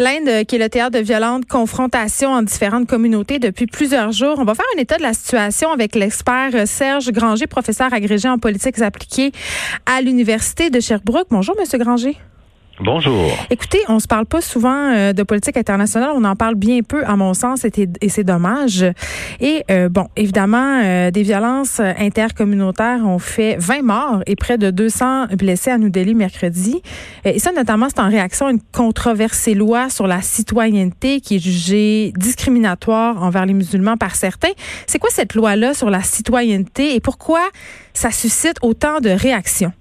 L'Inde, qui est le théâtre de violentes confrontations en différentes communautés depuis plusieurs jours. On va faire un état de la situation avec l'expert Serge Granger, professeur agrégé en politiques appliquées à l'Université de Sherbrooke. Bonjour, Monsieur Granger. Bonjour. Écoutez, on se parle pas souvent euh, de politique internationale. On en parle bien peu, à mon sens, et, c'est dommage. Et euh, bon, évidemment, euh, des violences intercommunautaires ont fait 20 morts et près de 200 blessés à New Delhi mercredi. Et ça, notamment, c'est en réaction à une controversée loi sur la citoyenneté qui est jugée discriminatoire envers les musulmans par certains. C'est quoi cette loi-là sur la citoyenneté et pourquoi ça suscite autant de réactions?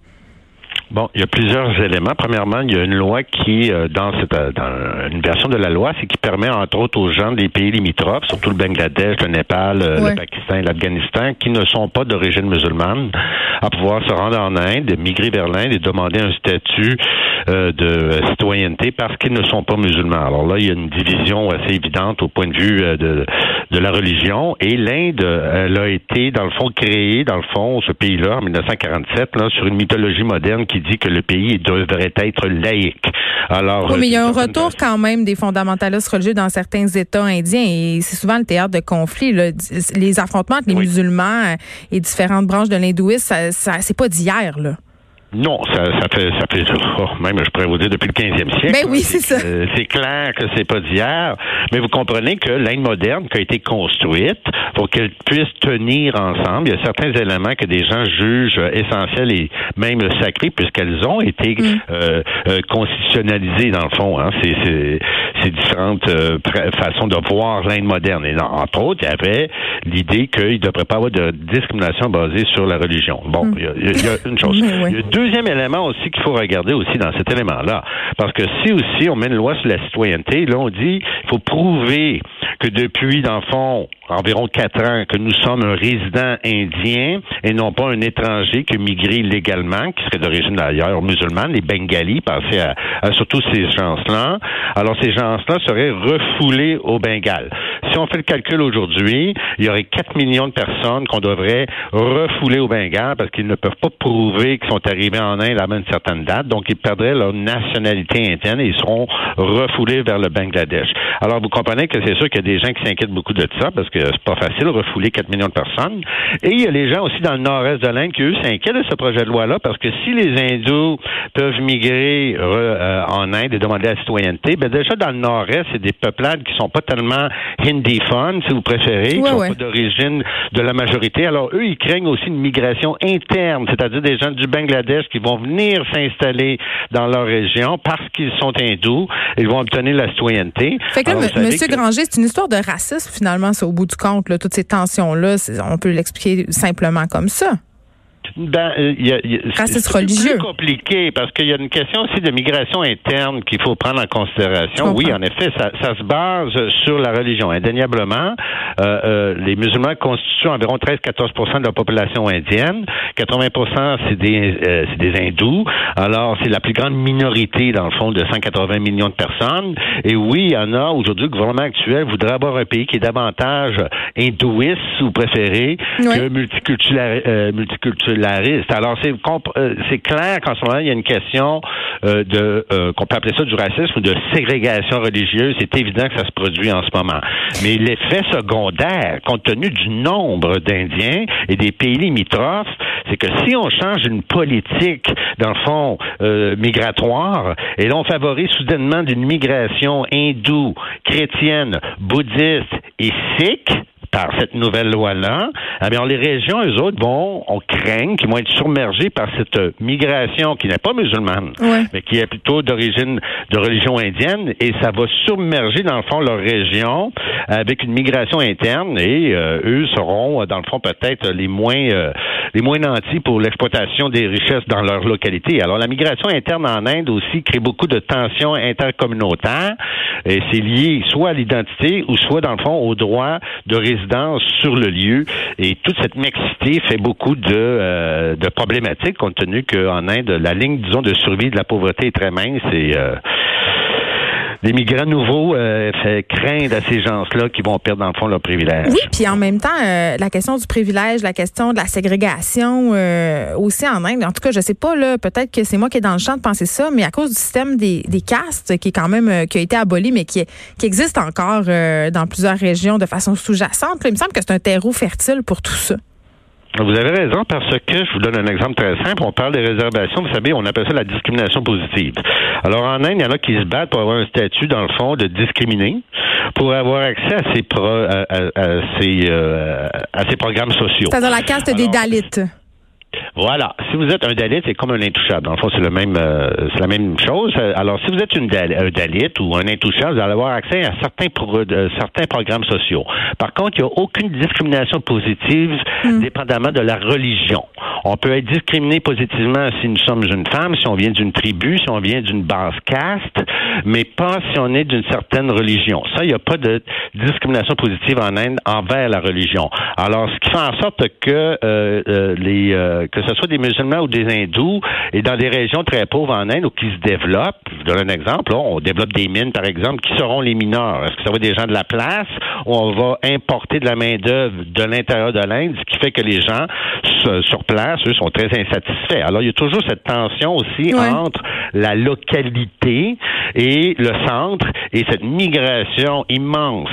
Bon, il y a plusieurs éléments. Premièrement, il y a une loi qui, euh, dans, cette, euh, dans une version de la loi, c'est qui permet, entre autres, aux gens des pays limitrophes, surtout le Bangladesh, le Népal, euh, le Pakistan et l'Afghanistan, qui ne sont pas d'origine musulmane, à pouvoir se rendre en Inde, migrer vers l'Inde et demander un statut de citoyenneté parce qu'ils ne sont pas musulmans. Alors là, il y a une division assez évidente au point de vue de, de la religion. Et l'Inde, elle a été, dans le fond, créée, dans le fond, ce pays-là, en 1947, là, sur une mythologie moderne qui dit que le pays devrait être laïque. Alors, oui, mais il y a un retour quand même des fondamentalistes religieux dans certains États indiens et c'est souvent le théâtre de conflits. Les affrontements entre les musulmans et différentes branches de l'hindouisme, ça, ça c'est pas d'hier. là. Non, ça, ça fait, ça fait oh, même, je pourrais vous dire, depuis le 15e siècle. Ben oui, c'est ça. c'est clair que c'est pas d'hier, mais vous comprenez que l'Inde moderne qui a été construite pour qu'elle puisse tenir ensemble, il y a certains éléments que des gens jugent essentiels et même sacrés puisqu'elles ont été mm. euh, euh, constitutionnalisées dans le fond. Hein. C'est, c'est, différentes euh, façons de voir l'Inde moderne. Et entre autres, il y avait l'idée qu'il ne devrait pas avoir de discrimination basée sur la religion. Bon, mm. il, y a, une chose deuxième élément aussi qu'il faut regarder aussi dans cet élément-là, parce que si aussi on met une loi sur la citoyenneté, là on dit il faut prouver que depuis, dans le fond, environ quatre ans, que nous sommes un résident indien et non pas un étranger qui migré illégalement, qui serait d'origine d'ailleurs musulmane, les Bengalis, pensez à, surtout ces gens-là. Alors ces gens-là seraient refoulés au Bengale. Si on fait le calcul aujourd'hui, il y aurait 4 millions de personnes qu'on devrait refouler au Bengale parce qu'ils ne peuvent pas prouver qu'ils sont arrivés en Inde à une certaine date, donc ils perdraient leur nationalité indienne et ils seront refoulés vers le Bangladesh. Alors vous comprenez que c'est sûr qu'il y a des gens qui s'inquiètent beaucoup de ça parce que c'est pas facile refouler 4 millions de personnes. Et il y a les gens aussi dans le nord-est de l'Inde qui, eux, s'inquiètent de ce projet de loi-là parce que si les hindous peuvent migrer euh, en Inde et demander la citoyenneté, ben déjà dans le nord-est, c'est des peuplades qui sont pas tellement hindiphones, si vous préférez, qui sont pas d'origine de la majorité. Alors eux, ils craignent aussi une migration interne, c'est-à-dire des gens du Bangladesh qui vont venir s'installer dans leur région parce qu'ils sont hindous, ils vont obtenir la citoyenneté. Fait que là, M. Granger, c'est une histoire de racisme finalement, c'est au bout du compte, là, toutes ces tensions-là, on peut l'expliquer simplement comme ça. Ben, euh, c'est religieux. plus compliqué parce qu'il y a une question aussi de migration interne qu'il faut prendre en considération. Oui, en effet, ça, ça, se base sur la religion. Indéniablement, euh, euh, les musulmans constituent environ 13-14% de la population indienne. 80 c'est des, euh, c'est des hindous. Alors, c'est la plus grande minorité, dans le fond, de 180 millions de personnes. Et oui, il y en a aujourd'hui, le gouvernement actuel voudrait avoir un pays qui est davantage hindouiste, si vous préférez, que multiculturel, multiculturel alors, c'est euh, c'est clair qu'en ce moment, il y a une question euh, de euh, qu'on peut appeler ça du racisme ou de ségrégation religieuse. C'est évident que ça se produit en ce moment. Mais l'effet secondaire, compte tenu du nombre d'Indiens et des pays limitrophes, c'est que si on change une politique, dans le fond, migratoire, et là, on favorise soudainement d'une migration hindoue, chrétienne, bouddhiste et sikh, par cette nouvelle loi-là, eh bien, les régions, eux autres, vont, on craint qu'ils vont être submergés par cette migration qui n'est pas musulmane, mais qui est plutôt d'origine de religion indienne, et ça va submerger, dans le fond, leur région avec une migration interne, et euh, eux seront, dans le fond, peut-être les moins euh, les moins nantis pour l'exploitation des richesses dans leur localité. Alors, la migration interne en Inde aussi crée beaucoup de tensions intercommunautaires, et c'est lié soit à l'identité ou soit, dans le fond, au droit de résidence sur le lieu. Et toute cette mixité fait beaucoup de, euh, de problématiques, compte tenu qu'en Inde, la ligne, disons, de survie de la pauvreté est très mince et euh, les migrants nouveaux euh, fait craindre à ces gens-là qui vont perdre dans le fond leur privilège. Oui, puis en même temps, euh, la question du privilège, la question de la ségrégation euh, aussi en Inde. En tout cas, je sais pas là, peut-être que c'est moi qui est dans le champ de penser ça, mais à cause du système des, des castes qui est quand même qui a été aboli, mais qui, qui existe encore dans plusieurs régions de façon sous-jacente. Il me semble que c'est un terreau fertile pour tout ça. Vous avez raison parce que je vous donne un exemple très simple. On parle des réservations. Vous savez, on appelle ça la discrimination positive. Alors en Inde, il y en a qui se battent pour avoir un statut dans le fond de discriminer, pour avoir accès à ces à, ces, euh, à ces programmes sociaux. C'est-à-dire la caste des Dalits. Voilà. Si vous êtes un Dalit, c'est comme un intouchable. Le fond, c'est le même, euh, c'est la même chose. Alors, si vous êtes une un Dalit ou un intouchable, vous allez avoir accès à certains, euh, certains programmes sociaux. Par contre, il n'y a aucune discrimination positive hmm. dépendamment de la religion. On peut être discriminé positivement si nous sommes une femme, si on vient d'une tribu, si on vient d'une basse caste, mais pas si on est d'une certaine religion. Ça, il n'y a pas de discrimination positive en Inde envers la religion. Alors, ce qui fait en sorte que euh, euh les euh, que ce soit des musulmans ou des hindous, et dans des régions très pauvres en Inde ou qui se développent, je donne un exemple, on développe des mines, par exemple, qui seront les mineurs? Est-ce que ça va être des gens de la place ou on va importer de la main-d'œuvre de l'intérieur de l'Inde, ce qui fait que les gens sur place, eux, sont très insatisfaits. Alors, il y a toujours cette tension aussi entre la localité et le centre et cette migration immense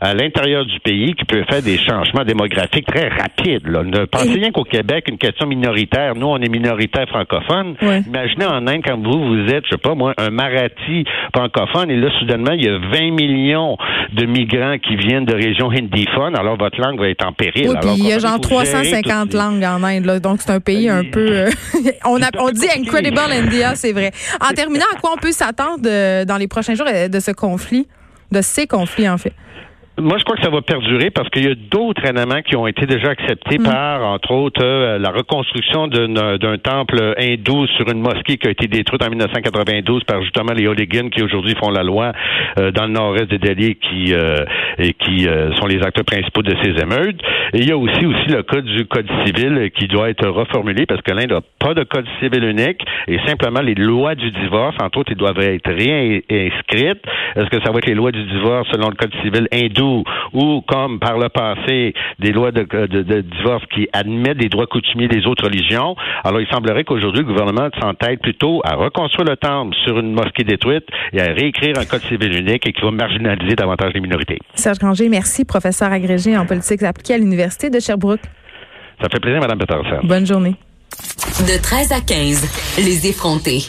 à l'intérieur du pays qui peut faire des changements démographiques très rapides. Là. Ne pensez rien qu'au Québec, une question minoritaire. Nous, on est minoritaire francophone. Imaginez en Inde, quand vous, vous êtes, je sais pas moi, un marathi francophone, et là, soudainement, il y a 20 millions de migrants qui viennent de régions hindiphones, alors votre langue va être en péril. Oui, puis il y a genre 350 langues en Inde, là, donc c'est un pays un peu... Euh, on, a, on dit Incredible India, c'est vrai. En terminant, à quoi on peut s'attendre euh, dans les prochains jours euh, de ce conflit, de ces conflits, en fait? Moi, je crois que ça va perdurer parce qu'il y a d'autres éléments qui ont été déjà acceptés mm. par, entre autres, euh, la reconstruction d'un temple hindou sur une mosquée qui a été détruite en 1992 par justement les hooligans qui aujourd'hui font la loi euh, dans le nord-est de Delhi qui euh, et qui sont les acteurs principaux de ces émeutes. Et il y a aussi aussi le code du code civil qui doit être reformulé parce que l'Inde n'a pas de code civil unique et simplement les lois du divorce, entre autres, ils doivent être réinscrites. Est-ce que ça va être les lois du divorce selon le code civil hindou ou comme par le passé des lois de, divorce qui admettent des droits coutumiers des autres religions. Alors il semblerait qu'aujourd'hui le gouvernement s'entête plutôt à reconstruire le temple sur une mosquée détruite et à réécrire un code civil unique et qui va marginaliser davantage les minorités. Serge Granger, merci, professeur agrégé en politique appliquée à l'Université de Sherbrooke. Ça fait plaisir, Mme Peterson. Bonne journée. De 13 à 15, les effrontés.